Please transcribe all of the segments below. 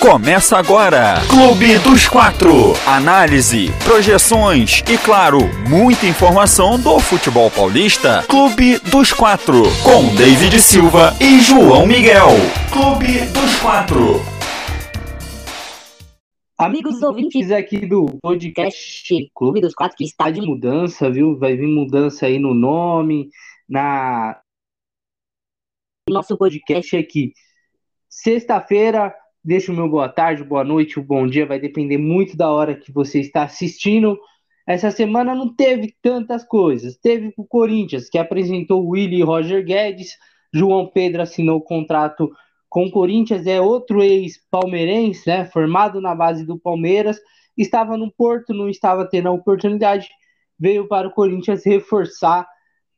Começa agora, Clube dos Quatro. Análise, projeções e, claro, muita informação do futebol paulista. Clube dos Quatro, com David Silva e João Miguel. Clube dos Quatro. Amigos ouvintes aqui do podcast Clube dos Quatro, que está de mudança, viu? Vai vir mudança aí no nome, na nosso podcast aqui. Sexta-feira, deixo o meu boa tarde, boa noite, o bom dia, vai depender muito da hora que você está assistindo. Essa semana não teve tantas coisas. Teve o Corinthians, que apresentou o Willi e Roger Guedes. João Pedro assinou o contrato com o Corinthians, é outro ex-palmeirense, né? Formado na base do Palmeiras. Estava no Porto, não estava tendo a oportunidade. Veio para o Corinthians reforçar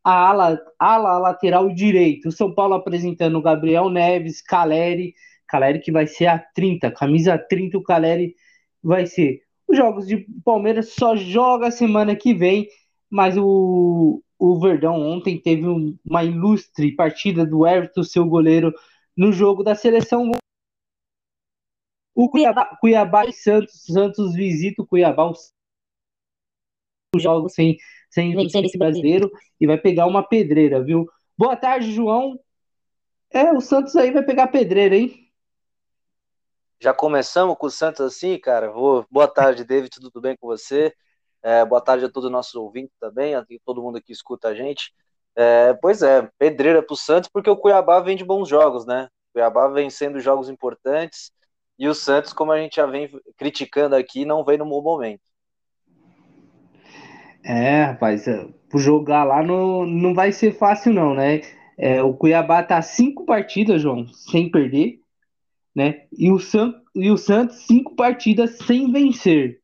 a ala, ala lateral direito. O São Paulo apresentando Gabriel Neves, Caleri, Caleri que vai ser a 30, camisa 30, o Caleri vai ser. Os jogos de Palmeiras só joga semana que vem, mas o, o Verdão ontem teve uma ilustre partida do Everton, seu goleiro, no jogo da seleção. O Cuiabá, Cuiabá e Santos, Santos visita o Cuiabá, os jogos sem sem esse brasileiro e vai pegar uma pedreira, viu? Boa tarde, João. É, o Santos aí vai pegar pedreira, hein? Já começamos com o Santos assim, cara. Vou... Boa tarde, David, tudo bem com você? É, boa tarde a todos os nossos ouvintes também, a todo mundo que escuta a gente. É, pois é, pedreira para o Santos, porque o Cuiabá vem de bons jogos, né? O Cuiabá vem sendo jogos importantes e o Santos, como a gente já vem criticando aqui, não vem no bom momento. É, rapaz, é, jogar lá não, não vai ser fácil, não, né? É, o Cuiabá tá cinco partidas, João, sem perder, né? E o, San, e o Santos cinco partidas sem vencer.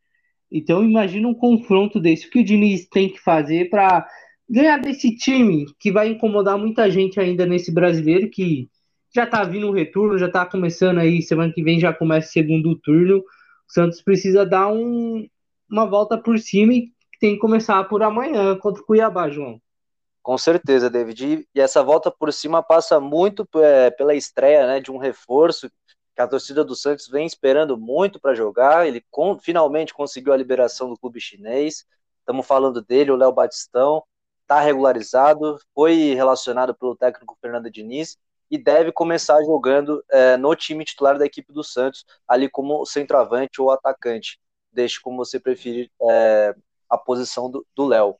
Então imagina um confronto desse. O que o Diniz tem que fazer para ganhar desse time que vai incomodar muita gente ainda nesse brasileiro que já tá vindo o retorno, já tá começando aí, semana que vem já começa o segundo turno. O Santos precisa dar um, uma volta por cima e tem que começar por amanhã contra o Cuiabá, João. Com certeza, David. E essa volta por cima passa muito é, pela estreia né, de um reforço que a torcida do Santos vem esperando muito para jogar. Ele com, finalmente conseguiu a liberação do clube chinês. Estamos falando dele, o Léo Batistão. Está regularizado, foi relacionado pelo técnico Fernando Diniz e deve começar jogando é, no time titular da equipe do Santos, ali como centroavante ou atacante. Deixe como você preferir é, a posição do Léo.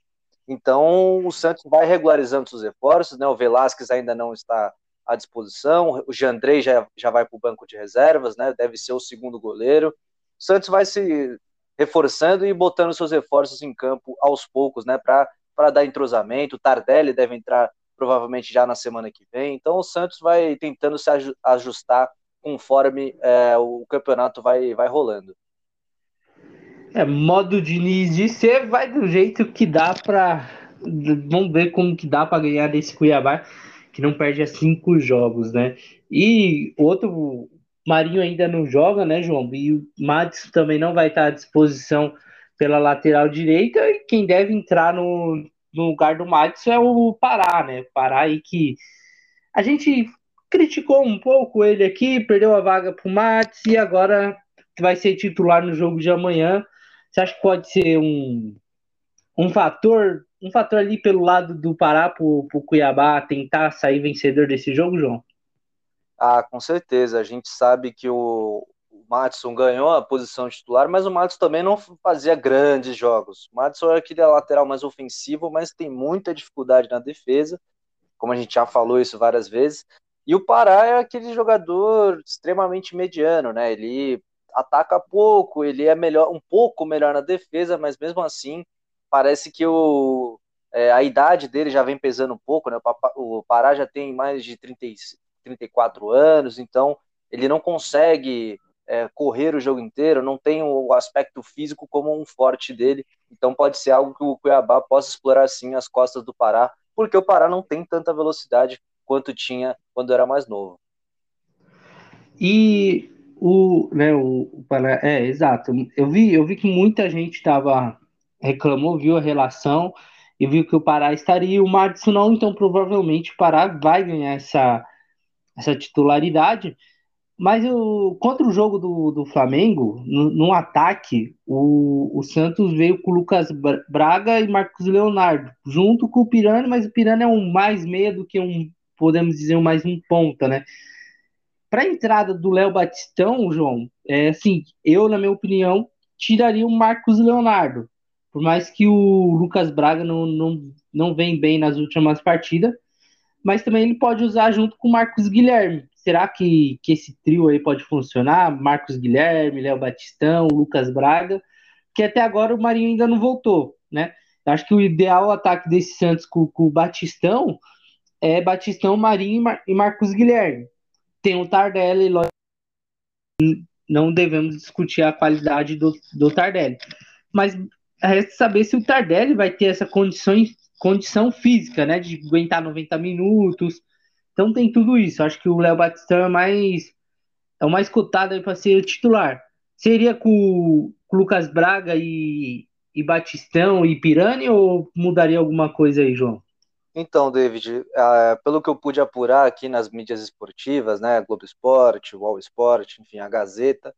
Então, o Santos vai regularizando seus reforços, né? O Velasquez ainda não está à disposição, o Jandrei já, já vai para o banco de reservas, né? Deve ser o segundo goleiro. O Santos vai se reforçando e botando seus reforços em campo aos poucos, né? Para dar entrosamento. O Tardelli deve entrar provavelmente já na semana que vem. Então, o Santos vai tentando se ajustar conforme é, o campeonato vai, vai rolando. É, modo Diniz de ser, vai do jeito que dá pra. Vamos ver como que dá para ganhar desse Cuiabá, que não perde a cinco jogos, né? E outro, Marinho ainda não joga, né, João? E o Matos também não vai estar à disposição pela lateral direita, e quem deve entrar no, no lugar do Matos é o Pará, né? Pará aí que a gente criticou um pouco ele aqui, perdeu a vaga pro Matos e agora vai ser titular no jogo de amanhã. Você acha que pode ser um, um fator um fator ali pelo lado do Pará para o Cuiabá tentar sair vencedor desse jogo, João? Ah, com certeza. A gente sabe que o, o Matson ganhou a posição titular, mas o Matson também não fazia grandes jogos. O Matson é aquele lateral mais ofensivo, mas tem muita dificuldade na defesa, como a gente já falou isso várias vezes. E o Pará é aquele jogador extremamente mediano, né? Ele ataca pouco, ele é melhor, um pouco melhor na defesa, mas mesmo assim parece que o, é, a idade dele já vem pesando um pouco, né? O Pará já tem mais de 30, 34 anos, então ele não consegue é, correr o jogo inteiro, não tem o aspecto físico como um forte dele, então pode ser algo que o Cuiabá possa explorar sim as costas do Pará, porque o Pará não tem tanta velocidade quanto tinha quando era mais novo. E o, né, o, o é, exato. Eu vi, eu vi que muita gente estava reclamou, viu a relação e viu que o Pará estaria e o Madison não, então provavelmente o Pará vai ganhar essa, essa titularidade. Mas o, contra o jogo do, do Flamengo, no, no ataque, o, o Santos veio com o Lucas Braga e Marcos Leonardo, junto com o Pirani, mas o Pirani é um mais meia do que um, podemos dizer, um mais um ponta, né? Para a entrada do Léo Batistão, João, é assim, eu, na minha opinião, tiraria o Marcos Leonardo. Por mais que o Lucas Braga não, não, não vem bem nas últimas partidas, mas também ele pode usar junto com o Marcos Guilherme. Será que, que esse trio aí pode funcionar? Marcos Guilherme, Léo Batistão, Lucas Braga, que até agora o Marinho ainda não voltou, né? Acho que o ideal ataque desse Santos com, com o Batistão é Batistão, Marinho e, Mar e Marcos Guilherme. Tem o Tardelli, não devemos discutir a qualidade do, do Tardelli. Mas resta saber se o Tardelli vai ter essa condição, condição física, né? De aguentar 90 minutos. Então tem tudo isso. Acho que o Léo Batistão é mais é o mais cotado aí para ser titular. Seria com, com Lucas Braga e, e Batistão e Pirani ou mudaria alguma coisa aí, João? Então, David, uh, pelo que eu pude apurar aqui nas mídias esportivas, né, Globo Esporte, Wall Sport, enfim, a Gazeta,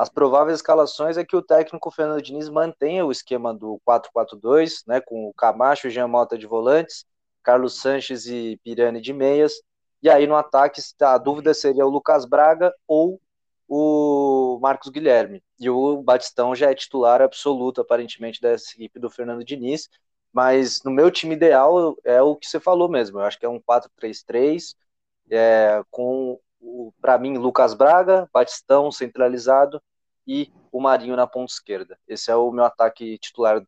as prováveis escalações é que o técnico Fernando Diniz mantenha o esquema do 4-4-2, né, com o Camacho e Jean Mota de volantes, Carlos Sanches e Pirani de meias, e aí no ataque a dúvida seria o Lucas Braga ou o Marcos Guilherme. E o Batistão já é titular absoluto, aparentemente, dessa equipe do Fernando Diniz. Mas no meu time ideal é o que você falou mesmo. Eu acho que é um 4-3-3, é, com, para mim, Lucas Braga, Batistão centralizado e o Marinho na ponta esquerda. Esse é o meu ataque titular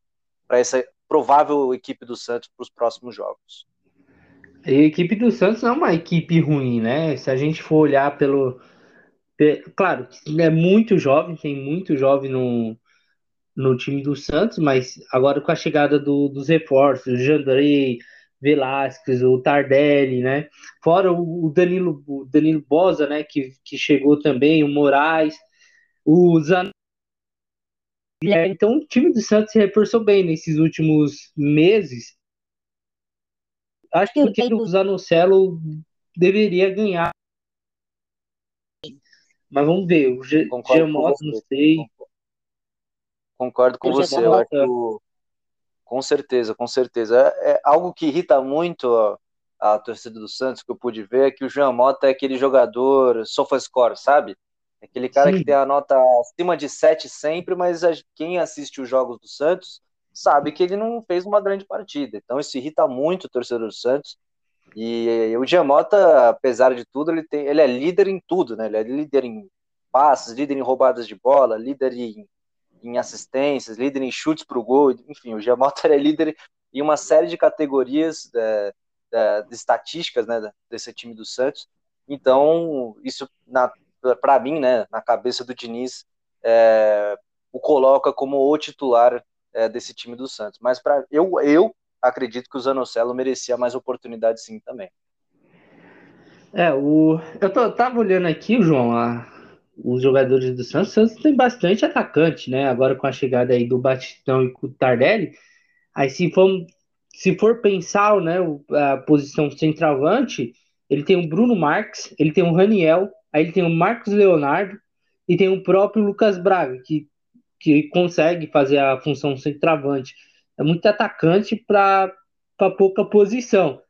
para essa provável equipe do Santos para os próximos jogos. A equipe do Santos não é uma equipe ruim, né? Se a gente for olhar pelo. Claro, é muito jovem, tem muito jovem no, no time do Santos, mas agora com a chegada do, dos reforços, o Jandrei, Velasquez, o Tardelli, né? Fora o, Danilo, o Danilo Bosa, né? Que, que chegou também, o Moraes, o Zan... Então o time do Santos se reforçou bem nesses últimos meses Acho que o time do Zanocelo deveria ganhar. Mas vamos ver. O Gemoto, não sei. Concordo com você. Eu acho, com certeza, com certeza. É, é, algo que irrita muito a, a, torcida do Santos, que eu pude ver, é que o Jean Mota é aquele jogador sofascore, sabe? Aquele cara Sim. que tem a nota acima de 7 sempre, mas quem assiste os jogos do Santos sabe que ele não fez uma grande partida. Então isso irrita muito o torcedor do Santos. E o Giamota, apesar de tudo, ele, tem, ele é líder em tudo, né? Ele é líder em passes, líder em roubadas de bola, líder em, em assistências, líder em chutes para o gol. Enfim, o Giamota é líder em uma série de categorias é, é, de estatísticas né, desse time do Santos. Então, isso, para mim, né, na cabeça do Diniz, é, o coloca como o titular é, desse time do Santos. Mas para eu, eu acredito que o Zanocelo merecia mais oportunidade sim também. É, o eu tô, tava olhando aqui, João, a, os jogadores do Santos, o Santos tem bastante atacante, né? Agora com a chegada aí do Batistão e com o Tardelli, aí se for, se for pensar, né, a posição centralante, ele tem o Bruno Marques, ele tem o Raniel, aí ele tem o Marcos Leonardo e tem o próprio Lucas Braga, que que consegue fazer a função centroavante. É muito atacante para pouca posição.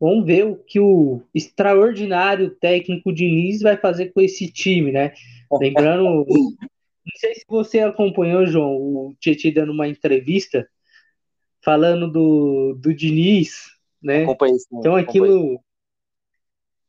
Vamos ver o que o extraordinário técnico Diniz vai fazer com esse time, né? Lembrando, não sei se você acompanhou, João, o Tietchan dando uma entrevista falando do, do Diniz, né? Acompanhei, sim, então aquilo,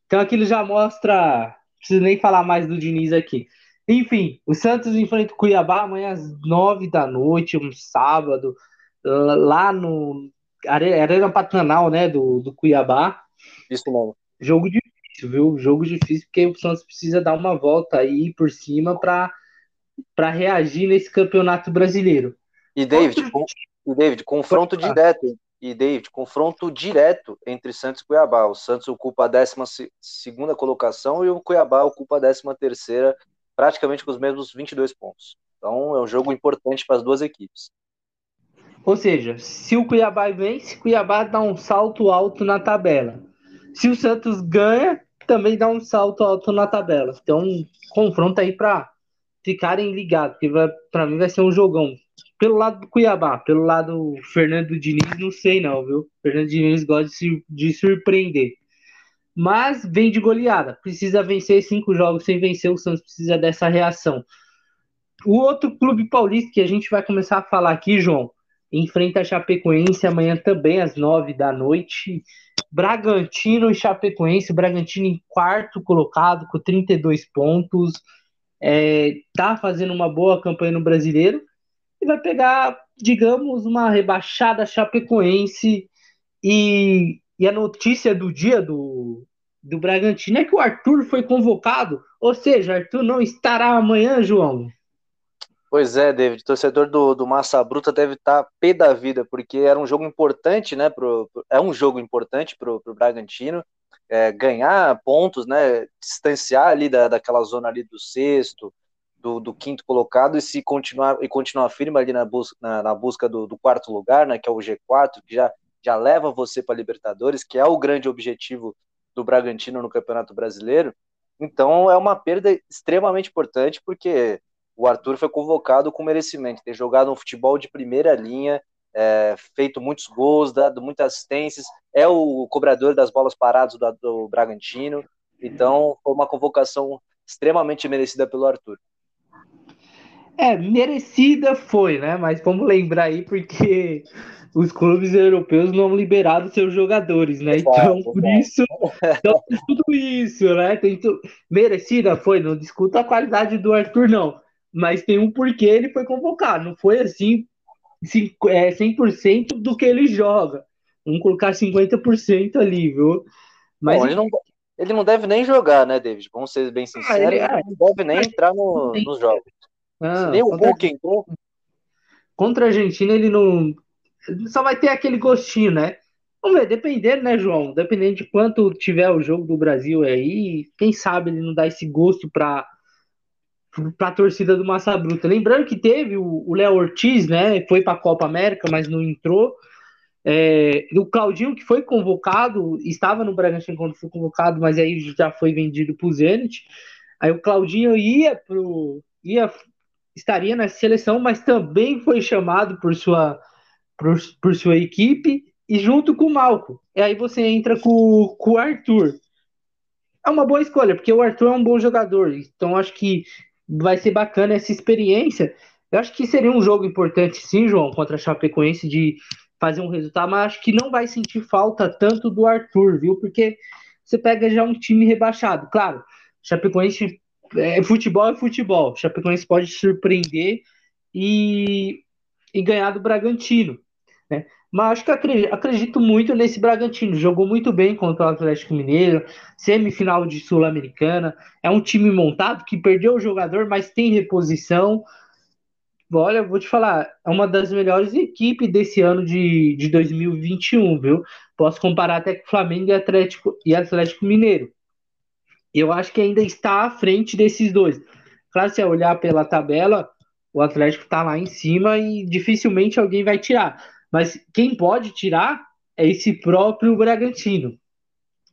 então aquilo já mostra, preciso nem falar mais do Diniz aqui. Enfim, o Santos enfrenta o Cuiabá amanhã às nove da noite, um sábado, lá no Arena Pantanal, né, do, do Cuiabá. Isso mesmo. Jogo difícil, viu? Jogo difícil, porque o Santos precisa dar uma volta aí por cima para reagir nesse campeonato brasileiro. E David, com, e David, confronto direto. E David, confronto direto entre Santos e Cuiabá. O Santos ocupa a 12 segunda colocação e o Cuiabá ocupa a 13 terceira praticamente com os mesmos 22 pontos. Então é um jogo importante para as duas equipes. Ou seja, se o Cuiabá vence, o Cuiabá dá um salto alto na tabela. Se o Santos ganha, também dar um salto alto na tabela. Então, confronto aí para ficarem ligados, porque para mim vai ser um jogão. Pelo lado do Cuiabá, pelo lado do Fernando Diniz, não sei não, viu? Fernando Diniz gosta de, de surpreender. Mas vem de goleada. Precisa vencer cinco jogos sem vencer. O Santos precisa dessa reação. O outro clube paulista que a gente vai começar a falar aqui, João, enfrenta a Chapecoense amanhã também às nove da noite. Bragantino e Chapecoense, Bragantino em quarto colocado com 32 pontos, é, tá fazendo uma boa campanha no Brasileiro e vai pegar, digamos, uma rebaixada Chapecoense e, e a notícia do dia do, do Bragantino é que o Arthur foi convocado, ou seja, Arthur não estará amanhã, João. Pois é, David, torcedor do, do Massa Bruta deve estar tá pé da vida, porque era um jogo importante, né? Pro, é um jogo importante para o Bragantino, é, ganhar pontos, né? Distanciar ali da, daquela zona ali do sexto, do, do, quinto colocado e se continuar e continuar firme ali na busca, na, na busca do, do, quarto lugar, né? Que é o G4, que já, já leva você para Libertadores, que é o grande objetivo do Bragantino no Campeonato Brasileiro. Então é uma perda extremamente importante, porque o Arthur foi convocado com merecimento, ter jogado um futebol de primeira linha, é, feito muitos gols, dado muitas assistências, é o cobrador das bolas paradas do, do Bragantino, então foi uma convocação extremamente merecida pelo Arthur. É, merecida foi, né? Mas vamos lembrar aí porque os clubes europeus não liberaram seus jogadores, né? Então, por isso, então, tudo isso, né? Tem tu... Merecida foi, não discuta a qualidade do Arthur, não mas tem um porquê ele foi convocado. Não foi assim 100% é, do que ele joga. Vamos colocar 50% ali, viu? Mas Bom, ele, não, ele não deve nem jogar, né, David? Vamos ser bem sinceros, ah, ele, ele, é, não deve nem entrar no, nos jogos. Ah, nem o Hulk entrou. Contra a Argentina, ele não. Só vai ter aquele gostinho, né? Vamos ver, dependendo, né, João? Dependendo de quanto tiver o jogo do Brasil aí, quem sabe ele não dá esse gosto para a torcida do Massa Bruta. Lembrando que teve o Léo Ortiz, né? Foi para a Copa América, mas não entrou. É, o Claudinho, que foi convocado, estava no Bragantino quando foi convocado, mas aí já foi vendido para o Zenit. Aí o Claudinho ia pro. ia estaria na seleção, mas também foi chamado por sua, por, por sua equipe e junto com o Malco. E aí você entra com, com o Arthur. É uma boa escolha, porque o Arthur é um bom jogador. Então acho que vai ser bacana essa experiência. Eu acho que seria um jogo importante, sim, João, contra a Chapecoense, de fazer um resultado, mas acho que não vai sentir falta tanto do Arthur, viu? Porque você pega já um time rebaixado. Claro, Chapecoense é futebol é futebol. Chapecoense pode surpreender e, e ganhar do Bragantino, né? Mas acho que acredito, acredito, muito nesse Bragantino. Jogou muito bem contra o Atlético Mineiro, semifinal de Sul-Americana. É um time montado que perdeu o jogador, mas tem reposição. Olha, vou te falar, é uma das melhores equipes desse ano de, de 2021, viu? Posso comparar até com Flamengo e Atlético, e Atlético Mineiro. Eu acho que ainda está à frente desses dois. Claro, se olhar pela tabela, o Atlético está lá em cima e dificilmente alguém vai tirar mas quem pode tirar é esse próprio Bragantino.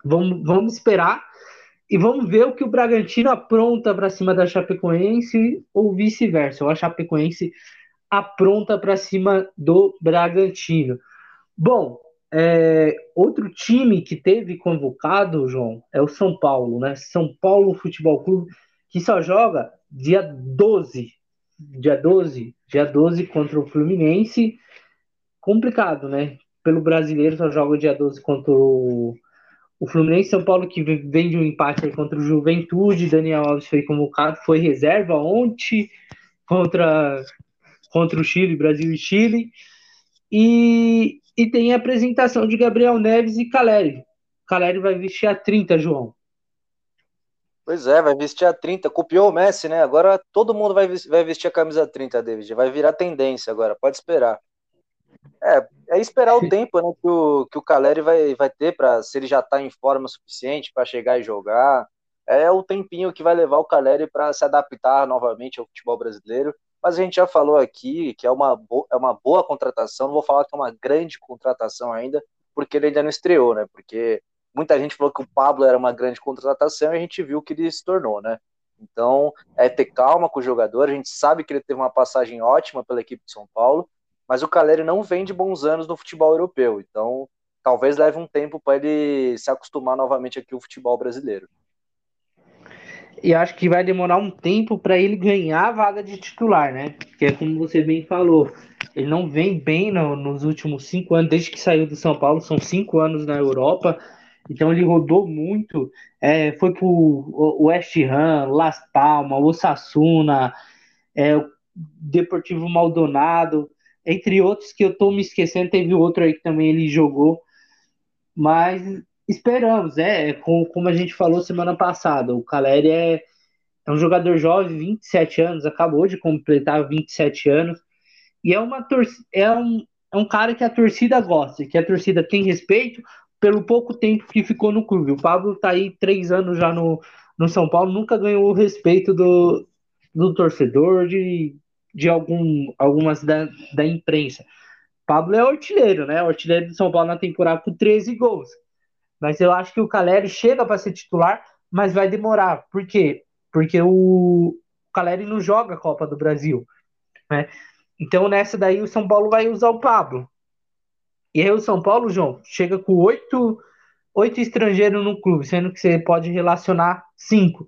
Vamos, vamos esperar e vamos ver o que o Bragantino apronta para cima da Chapecoense ou vice-versa. Ou a Chapecoense apronta para cima do Bragantino. Bom, é, outro time que teve convocado, João, é o São Paulo, né? São Paulo Futebol Clube, que só joga dia 12. Dia 12, dia 12 contra o Fluminense complicado, né? Pelo brasileiro só joga dia 12 contra o, o Fluminense, São Paulo que vem de um empate contra o Juventude, Daniel Alves foi convocado, foi reserva ontem contra, contra o Chile, Brasil e Chile. E, e tem a apresentação de Gabriel Neves e Caleri. Caleri vai vestir a 30, João. Pois é, vai vestir a 30. Copiou o Messi, né? Agora todo mundo vai, vai vestir a camisa 30, David. Vai virar tendência agora, pode esperar. É, é esperar o tempo né, que, o, que o Caleri vai, vai ter para se ele já está em forma suficiente para chegar e jogar. É o tempinho que vai levar o Caleri para se adaptar novamente ao futebol brasileiro. Mas a gente já falou aqui que é uma, é uma boa contratação. Não vou falar que é uma grande contratação ainda, porque ele ainda não estreou, né? Porque muita gente falou que o Pablo era uma grande contratação e a gente viu que ele se tornou, né? Então, é ter calma com o jogador. A gente sabe que ele teve uma passagem ótima pela equipe de São Paulo, mas o Caleri não vem de bons anos no futebol europeu. Então, talvez leve um tempo para ele se acostumar novamente aqui ao futebol brasileiro. E acho que vai demorar um tempo para ele ganhar a vaga de titular, né? Porque é como você bem falou, ele não vem bem no, nos últimos cinco anos, desde que saiu do São Paulo, são cinco anos na Europa. Então ele rodou muito, é, foi pro West Ham, Las Palmas, Osasuna, é, Deportivo Maldonado, entre outros que eu tô me esquecendo, teve outro aí que também ele jogou, mas esperamos, é, como a gente falou semana passada, o Caleri é, é um jogador jovem, 27 anos, acabou de completar 27 anos, e é uma é um, é um cara que a torcida gosta, que a torcida tem respeito, pelo pouco tempo que ficou no clube. O Pablo está aí três anos já no, no São Paulo, nunca ganhou o respeito do, do torcedor, de, de algum, algumas da, da imprensa. Pablo é artilheiro, né? O artilheiro do São Paulo na temporada com 13 gols. Mas eu acho que o Caleri chega para ser titular, mas vai demorar. Por quê? Porque o, Caleri não joga a Copa do Brasil. Né? Então nessa daí o São Paulo vai usar o Pablo. E aí o São Paulo, João, chega com oito, oito estrangeiros no clube, sendo que você pode relacionar cinco.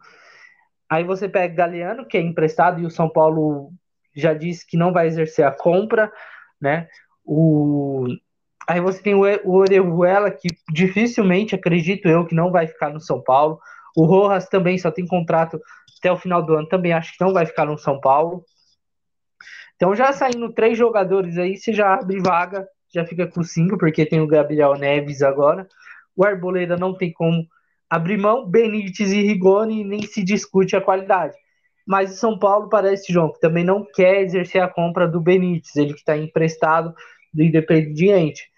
Aí você pega Galeano, que é emprestado, e o São Paulo já disse que não vai exercer a compra, né? O... Aí você tem o Orejuela, que dificilmente, acredito eu, que não vai ficar no São Paulo. O Rojas também só tem contrato até o final do ano, também acho que não vai ficar no São Paulo. Então, já saindo três jogadores aí, você já abre vaga já fica com cinco, porque tem o Gabriel Neves agora. O Arboleda não tem como abrir mão. Benítez e Rigoni nem se discute a qualidade. Mas o São Paulo parece, João, que também não quer exercer a compra do Benítez, ele que está emprestado do Independiente.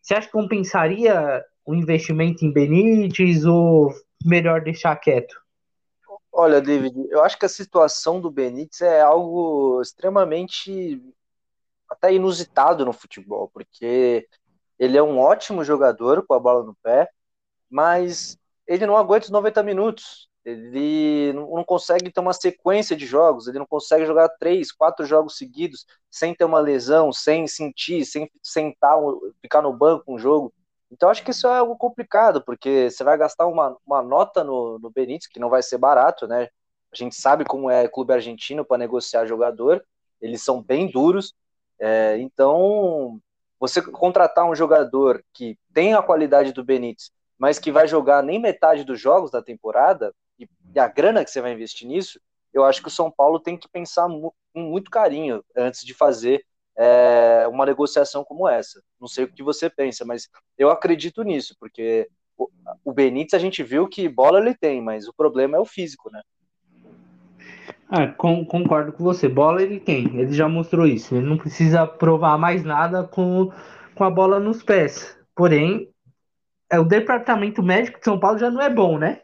Você acha que compensaria o investimento em Benítez ou melhor deixar quieto? Olha, David, eu acho que a situação do Benítez é algo extremamente até inusitado no futebol, porque ele é um ótimo jogador com a bola no pé, mas ele não aguenta os 90 minutos. Ele não consegue ter uma sequência de jogos, ele não consegue jogar três, quatro jogos seguidos sem ter uma lesão, sem sentir, sem sentar, ficar no banco um jogo. Então acho que isso é algo complicado, porque você vai gastar uma, uma nota no, no Benítez, que não vai ser barato, né? A gente sabe como é clube argentino para negociar jogador, eles são bem duros, é, então, você contratar um jogador que tem a qualidade do Benítez, mas que vai jogar nem metade dos jogos da temporada, e, a grana que você vai investir nisso, eu acho que o São Paulo tem que pensar mu com muito carinho antes de fazer é, uma negociação como essa. Não sei o que você pensa, mas eu acredito nisso, porque o, o Benítez a gente viu que bola ele tem, mas o problema é o físico, né? Ah, com, concordo com você. Bola ele tem, ele já mostrou isso. Ele não precisa provar mais nada com, com a bola nos pés. Porém, é, o departamento médico de São Paulo já não é bom, né?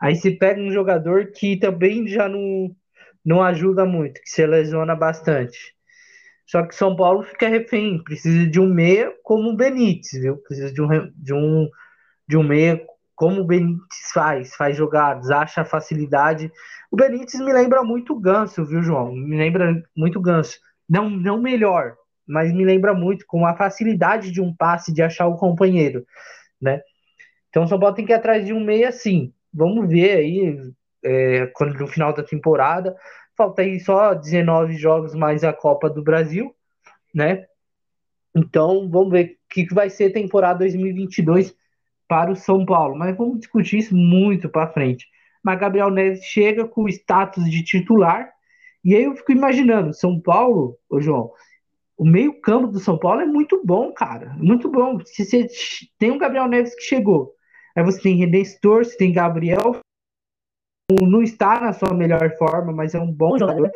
Aí se pega um jogador que também já não, não ajuda muito, que se lesiona bastante. Só que São Paulo fica refém, precisa de um meia como o Benítez, viu? Precisa de um, de um, de um meia como o Benítez faz, faz jogadas, acha facilidade o Benítez me lembra muito o Ganso, viu, João? Me lembra muito o Ganso. Não, não melhor, mas me lembra muito com a facilidade de um passe, de achar o companheiro, né? Então o São Paulo tem que ir atrás de um meia assim. Vamos ver aí é, quando no final da temporada. Falta aí só 19 jogos mais a Copa do Brasil, né? Então vamos ver o que, que vai ser a temporada 2022 para o São Paulo. Mas vamos discutir isso muito para frente mas Gabriel Neves chega com o status de titular. E aí eu fico imaginando, São Paulo, ô João, o meio-campo do São Paulo é muito bom, cara. Muito bom. Se você tem o Gabriel Neves que chegou, aí você tem René Stor, você tem Gabriel, não está na sua melhor forma, mas é um bom jogador.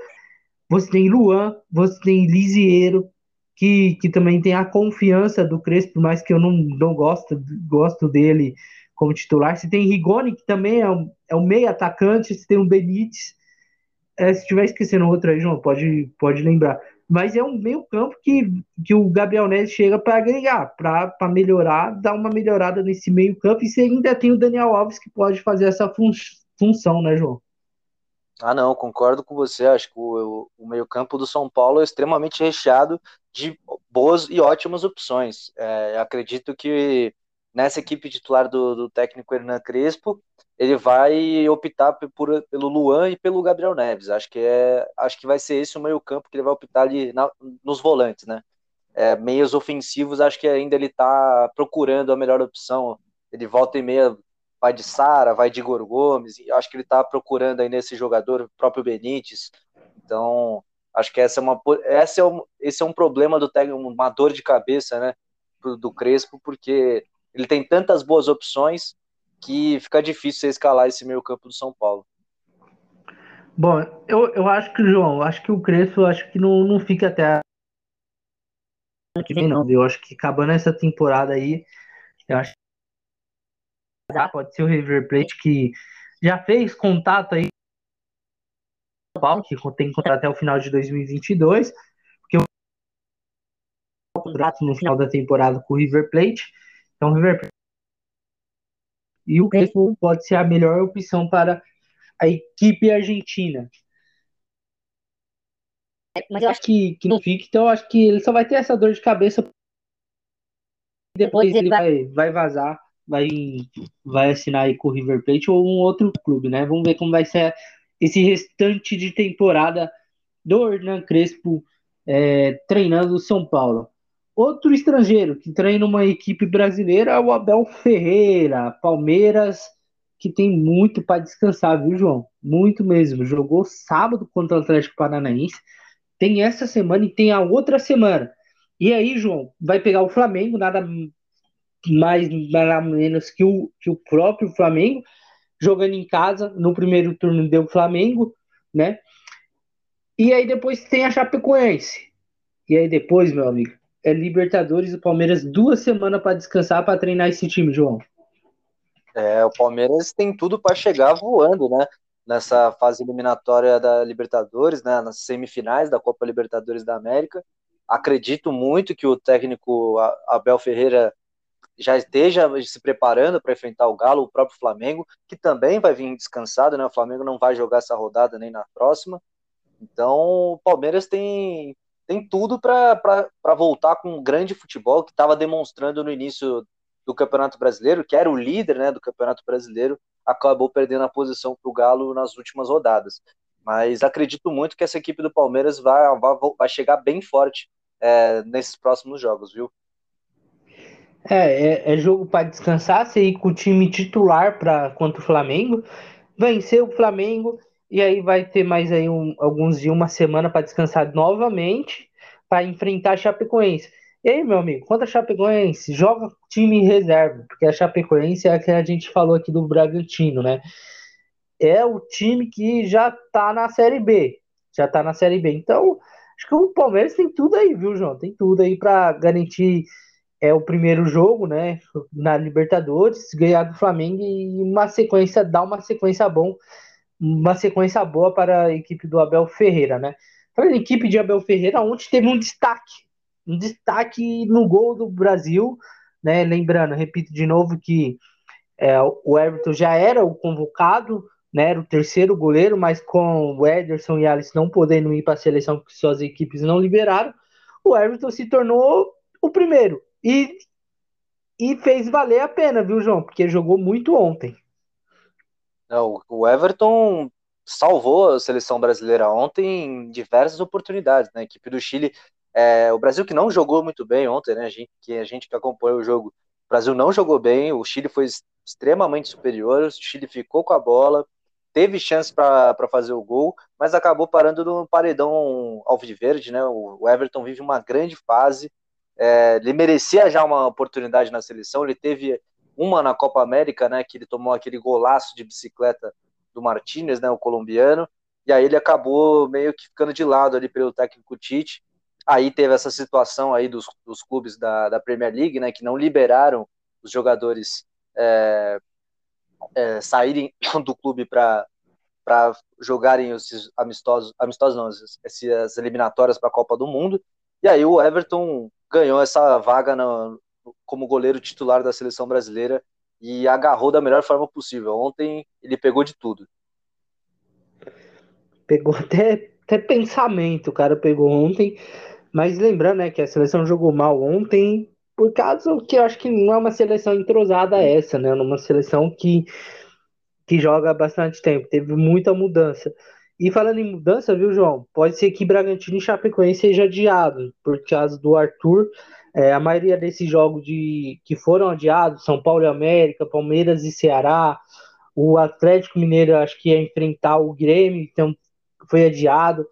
Você tem Luan, você tem Lisieiro, que, que também tem a confiança do Crespo, por mais que eu não, não gosto, gosto dele como titular. Você tem Rigoni, que também é um, é um meio atacante. Você tem o Benítez. É, se estiver esquecendo outro aí, João, pode, pode lembrar. Mas é um meio campo que, que o Gabriel Neves chega para agregar, para melhorar, dar uma melhorada nesse meio campo, e você ainda tem o Daniel Alves que pode fazer essa fun função, né, João? Ah, não, concordo com você. Acho que o, o meio-campo do São Paulo é extremamente recheado de boas e ótimas opções. É, acredito que nessa equipe titular do, do, técnico Hernan Crespo, ele vai optar por, pelo Luan e pelo Gabriel Neves. Acho que é, acho que vai ser esse o meio-campo que ele vai optar ali na, nos volantes, né? É, meios ofensivos, acho que ainda ele está procurando a melhor opção. Ele volta e meia vai de Sara, vai de Igor Gomes, acho que ele está procurando aí nesse jogador, o próprio Benítez. Então, acho que essa é uma essa é um, esse é um problema do técnico, uma dor de cabeça, né, do Crespo, porque ele tem tantas boas opções que fica difícil você escalar esse meio-campo do São Paulo. Bom, eu, eu acho que, João, acho que o Crespo acho que não, não fica até que vem, não, Eu acho que acabando essa temporada aí, eu acho pode ser o River Plate que já fez contato aí que tem contrato até o final de 2022, porque o contrato no final da temporada com o River Plate, então o River Plate e o Crespo pode ser a melhor opção para a equipe argentina. Mas eu acho que, que não fica, então eu acho que ele só vai ter essa dor de cabeça. Depois ele vai, vai vazar vai, vai assinar aí com o River Plate ou um outro clube, né? Vamos ver como vai ser esse restante de temporada do Hernan Crespo é, treinando o São Paulo. Outro estrangeiro que treina uma equipe brasileira é o Abel Ferreira, Palmeiras, que tem muito para descansar, viu, João? Muito mesmo. Jogou sábado contra o Atlético Paranaense, tem essa semana e tem a outra semana. E aí, João, vai pegar o Flamengo, nada mais nada menos que o, que o próprio Flamengo, jogando em casa. No primeiro turno deu Flamengo, né? E aí depois tem a Chapecoense. E aí depois, meu amigo, é Libertadores e Palmeiras duas semanas para descansar para treinar esse time, João. É, o Palmeiras tem tudo para chegar voando, né? Nessa fase eliminatória da Libertadores, né? Nas semifinais da Copa Libertadores da América. Acredito muito que o técnico Abel Ferreira já esteja se preparando para enfrentar o Galo, o próprio Flamengo, que também vai vir descansado, né? O Flamengo não vai jogar essa rodada nem na próxima. Então, o Palmeiras tem, tem tudo para voltar com um grande futebol que estava demonstrando no início do Campeonato Brasileiro, que era o líder né, do Campeonato Brasileiro, acabou perdendo a posição para o Galo nas últimas rodadas. Mas acredito muito que essa equipe do Palmeiras vai, vai, vai chegar bem forte é, nesses próximos jogos, viu? É, é, é jogo para descansar, você ir com o time titular para contra o Flamengo, vencer o Flamengo e aí vai ter mais aí um, alguns dias, uma semana para descansar novamente para enfrentar a Chapecoense. E aí, meu amigo, contra a Chapecoense, joga time reserva, porque a Chapecoense é a que a gente falou aqui do Bragantino, né? É o time que já tá na Série B, já tá na Série B. Então, acho que o Palmeiras tem tudo aí, viu, João? Tem tudo aí para garantir é o primeiro jogo, né, na Libertadores, ganhar do Flamengo e uma sequência, dar uma sequência bom, uma sequência boa para a equipe do Abel Ferreira, né? Para a equipe de Abel Ferreira, ontem teve um destaque, um destaque no gol do Brasil, né? Lembrando, repito de novo que é, o Everton já era o convocado, né? Era o terceiro goleiro, mas com o Ederson e Alisson não podendo ir para a seleção porque suas equipes não liberaram, o Everton se tornou o primeiro. E, e fez valer a pena, viu, João? Porque jogou muito ontem. Não, o Everton salvou a seleção brasileira ontem em diversas oportunidades, né? A equipe do Chile, é, o Brasil que não jogou muito bem ontem, né? A gente, que a gente que acompanhou o jogo, o Brasil não jogou bem, o Chile foi extremamente superior, o Chile ficou com a bola, teve chance para fazer o gol, mas acabou parando no paredão alviverde, né? O Everton vive uma grande fase, é, ele merecia já uma oportunidade na seleção. Ele teve uma na Copa América, né? Que ele tomou aquele golaço de bicicleta do Martinez, né? O colombiano. E aí ele acabou meio que ficando de lado ali pelo técnico Tite. Aí teve essa situação aí dos, dos clubes da, da Premier League, né? Que não liberaram os jogadores é, é, saírem do clube para para jogarem esses amistosos, amistosos não, essas eliminatórias para a Copa do Mundo. E aí o Everton ganhou essa vaga no, como goleiro titular da seleção brasileira e agarrou da melhor forma possível. Ontem ele pegou de tudo. Pegou até, até pensamento, o cara pegou ontem. Mas lembrando né, que a seleção jogou mal ontem, por causa que eu acho que não é uma seleção entrosada essa, né? Uma seleção que, que joga bastante tempo, teve muita mudança. E falando em mudança, viu, João? Pode ser que Bragantino e Chapecoense seja adiado, por causa do Arthur. É, a maioria desses jogos de, que foram adiados, São Paulo e América, Palmeiras e Ceará, o Atlético Mineiro acho que ia enfrentar o Grêmio, então foi adiado,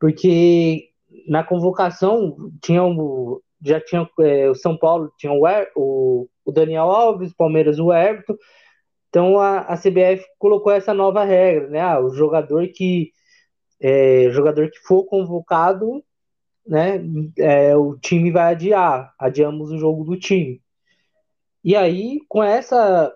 porque na convocação tinha já tinha é, o São Paulo, tinha o, o, o Daniel Alves, Palmeiras o Everton, então a, a CBF colocou essa nova regra, né? Ah, o jogador que é, jogador que for convocado, né? É, o time vai adiar, adiamos o jogo do time. E aí com essa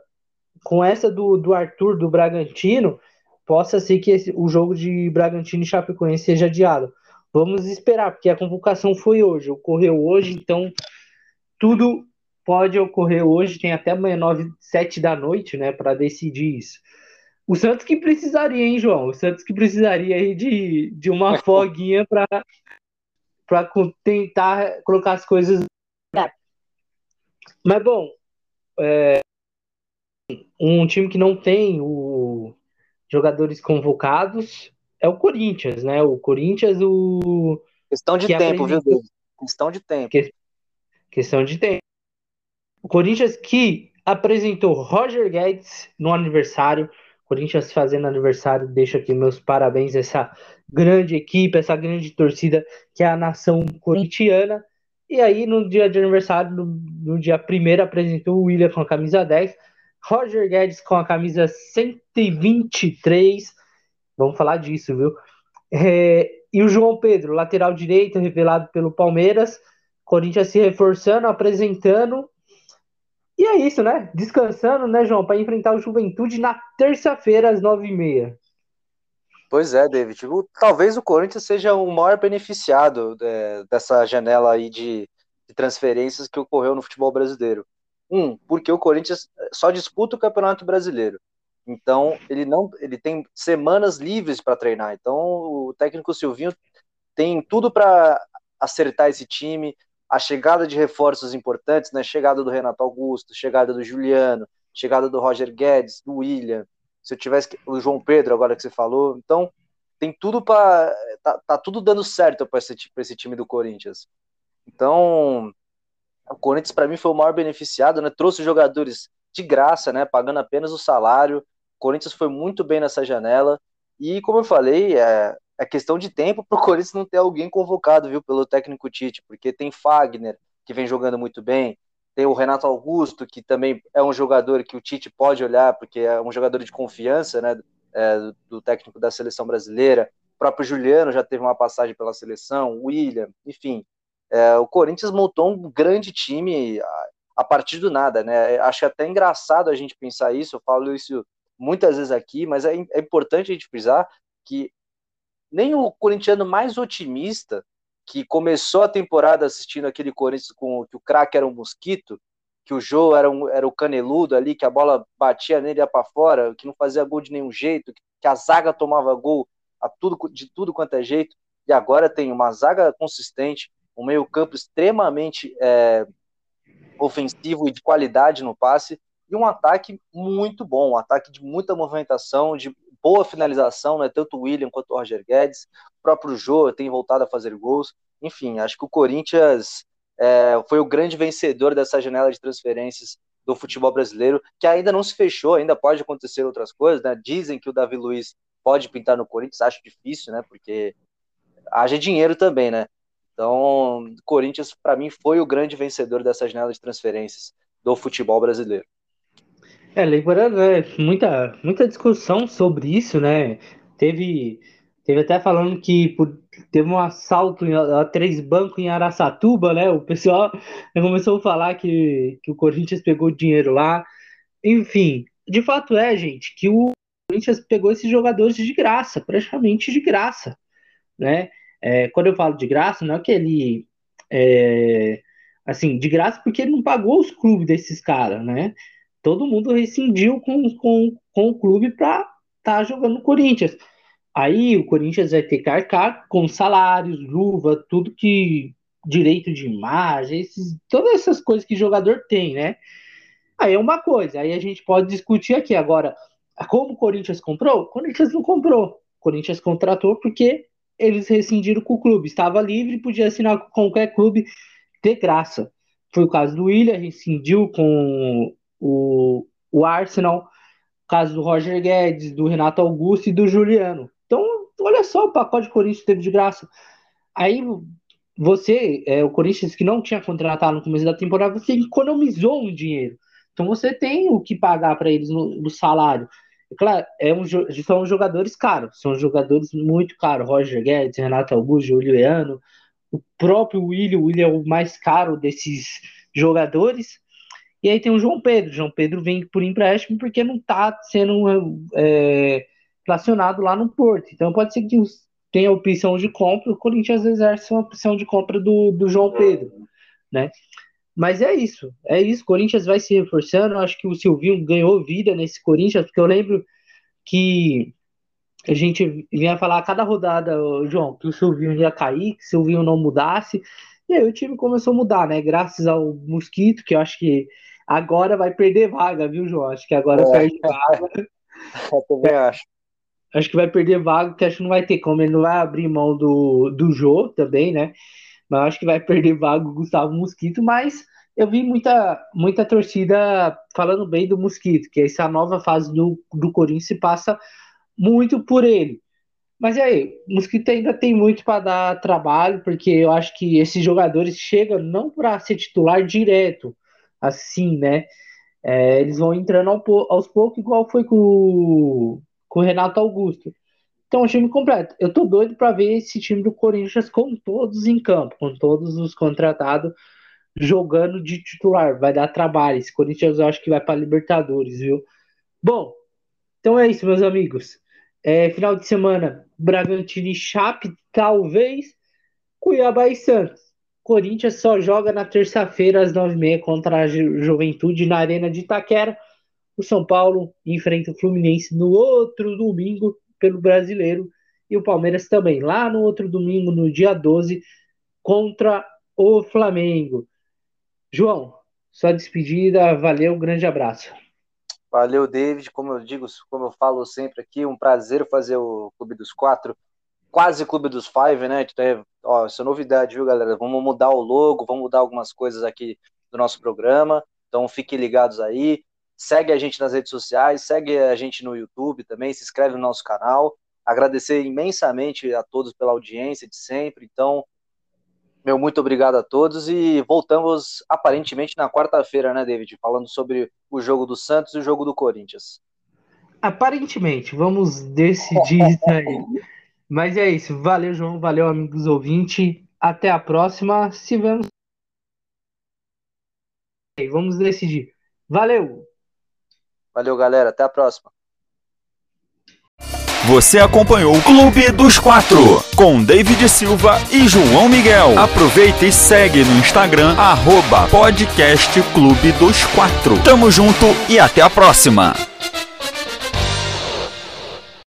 com essa do, do Arthur do Bragantino, possa ser que esse, o jogo de Bragantino e Chapecoense seja adiado. Vamos esperar, porque a convocação foi hoje, ocorreu hoje, então tudo pode ocorrer hoje, tem até amanhã, 9, 7 da noite, né, para decidir isso. O Santos que precisaria, hein, João? O Santos que precisaria aí de, de uma foguinha para para tentar colocar as coisas. Mas bom, é, um time que não tem o jogadores convocados é o Corinthians, né? O Corinthians, o questão de tempo, apresentou... viu? Questão de tempo. Que... Questão de tempo. O Corinthians que apresentou Roger Guedes no aniversário. Corinthians fazendo aniversário, deixo aqui meus parabéns essa grande equipe, essa grande torcida que é a nação corintiana. E aí, no dia de aniversário, no, no dia primeiro, apresentou o William com a camisa 10, Roger Guedes com a camisa 123. Vamos falar disso, viu? É, e o João Pedro, lateral direito, revelado pelo Palmeiras. Corinthians se reforçando, apresentando e é isso, né? Descansando, né, João, para enfrentar o Juventude na terça-feira, às nove e meia. Pois é, David. Talvez o Corinthians seja o maior beneficiado é, dessa janela aí de, de, transferências que ocorreu no futebol brasileiro. Um, porque o Corinthians só disputa o Campeonato Brasileiro. Então, ele não ele tem semanas livres para treinar. Então, o técnico Silvinho tem tudo para acertar esse time, a chegada de reforços importantes, né? Chegada do Renato Augusto, chegada do Juliano, chegada do Roger Guedes, do William, se eu tivesse o João Pedro agora que você falou, então tem tudo para tá, tá, tudo dando certo para esse, esse time do Corinthians. Então, o Corinthians para mim foi o maior beneficiado, né? Trouxe jogadores de graça, né? Pagando apenas o salário. O Corinthians foi muito bem nessa janela e como eu falei, é, é questão de tempo para o Corinthians não ter alguém convocado, viu, pelo técnico Tite, porque tem Fagner, que vem jogando muito bem, tem o Renato Augusto, que também é um jogador que o Tite pode olhar, porque é um jogador de confiança, né, é, do técnico da seleção brasileira. O próprio Juliano já teve uma passagem pela seleção, William, enfim. É, o Corinthians montou um grande time a, a partir do nada, né? Acho até engraçado a gente pensar isso, eu falo isso muitas vezes aqui, mas é, é importante a gente frisar que nem o corintiano mais otimista, que começou a temporada assistindo aquele Corinthians com que o craque era um mosquito, que o Jô era, um, era o caneludo ali, que a bola batia nele ia para fora, que não fazia gol de nenhum jeito, que a zaga tomava gol a tudo, de tudo quanto é jeito, e agora tem uma zaga consistente, um meio-campo extremamente é, ofensivo e de qualidade no passe, e um ataque muito bom, um ataque de muita movimentação, de boa finalização, né? Tanto o William quanto o Roger Guedes, o próprio Jô tem voltado a fazer gols. Enfim, acho que o Corinthians é, foi o grande vencedor dessa janela de transferências do futebol brasileiro, que ainda não se fechou, ainda pode acontecer outras coisas, né? Dizem que o Davi Luiz pode pintar no Corinthians, acho difícil, né? Porque haja dinheiro também, né? Então, Corinthians, para mim, foi o grande vencedor dessa janela de transferências do futebol brasileiro. É, lembrando, né, muita, muita discussão sobre isso, né? Teve, teve até falando que por, teve um assalto a, a três bancos em Araçatuba, né? O pessoal começou a falar que, que o Corinthians pegou dinheiro lá. Enfim, de fato é, gente, que o Corinthians pegou esses jogadores de graça, praticamente de graça, né? É, quando eu falo de graça, não é que ele é, assim, de graça porque ele não pagou os clubes desses caras, né? Todo mundo rescindiu com, com, com o clube para estar tá jogando no Corinthians. Aí o Corinthians vai ter que arcar com salários, luva, tudo que. direito de imagem, esses, todas essas coisas que jogador tem, né? Aí é uma coisa, aí a gente pode discutir aqui. Agora, como o Corinthians comprou? O Corinthians não comprou. O Corinthians contratou porque eles rescindiram com o clube. Estava livre, podia assinar com qualquer clube de graça. Foi o caso do William, rescindiu com o, o Arsenal, caso do Roger Guedes, do Renato Augusto e do Juliano. Então, olha só o pacote Corinthians teve de graça. Aí você, é, o Corinthians que não tinha contratado no começo da temporada, você economizou um dinheiro. Então você tem o que pagar para eles no, no, salário. Claro, é um, são jogadores caros, são jogadores muito caros. Roger Guedes, Renato Augusto, Juliano, o próprio William, o William é o mais caro desses jogadores. E aí tem o João Pedro. João Pedro vem por empréstimo porque não está sendo é, relacionado lá no Porto. Então pode ser que tenha opção de compra, o Corinthians exerce uma opção de compra do, do João Pedro, né? Mas é isso, é isso. Corinthians vai se reforçando. Eu acho que o Silvinho ganhou vida nesse Corinthians, porque eu lembro que a gente vinha falar a cada rodada, João, que o Silvinho ia cair, que o Silvinho não mudasse. E aí o time começou a mudar, né? Graças ao Mosquito, que eu acho que agora vai perder vaga, viu, João? Acho que agora é. perde vaga. Eu também acho. Acho que vai perder vaga, que acho que não vai ter como. Ele não vai abrir mão do, do Jô também, né? Mas acho que vai perder vaga o Gustavo Mosquito, mas eu vi muita, muita torcida falando bem do Mosquito, que essa nova fase do, do Corinthians se passa muito por ele. Mas e aí, o Mosquito ainda tem muito para dar trabalho, porque eu acho que esses jogadores chegam não para ser titular direto, assim, né? É, eles vão entrando aos poucos, igual foi com, com o Renato Augusto. Então, o time completo. Eu tô doido para ver esse time do Corinthians com todos em campo, com todos os contratados jogando de titular. Vai dar trabalho. Esse Corinthians eu acho que vai para Libertadores, viu? Bom, então é isso, meus amigos. É, final de semana, Bragantino e Chape, talvez. Cuiabá e Santos. Corinthians só joga na terça-feira às nove e meia contra a Juventude na Arena de Itaquera. O São Paulo enfrenta o Fluminense no outro domingo pelo Brasileiro e o Palmeiras também, lá no outro domingo, no dia 12, contra o Flamengo. João, sua despedida, valeu, grande abraço. Valeu, David. Como eu digo, como eu falo sempre aqui, um prazer fazer o Clube dos Quatro, quase Clube dos Five, né? É, ó, isso é novidade, viu, galera? Vamos mudar o logo, vamos mudar algumas coisas aqui do nosso programa. Então fiquem ligados aí. Segue a gente nas redes sociais, segue a gente no YouTube também, se inscreve no nosso canal. Agradecer imensamente a todos pela audiência de sempre. Então, meu muito obrigado a todos e voltamos aparentemente na quarta-feira, né, David? Falando sobre o jogo do Santos e o jogo do Corinthians. Aparentemente, vamos decidir isso aí. Mas é isso. Valeu, João. Valeu, amigos ouvintes. Até a próxima. Se vemos. Vamos decidir. Valeu! Valeu, galera. Até a próxima. Você acompanhou o Clube dos Quatro com David Silva e João Miguel. Aproveita e segue no Instagram arroba podcast Clube dos Quatro. Tamo junto e até a próxima.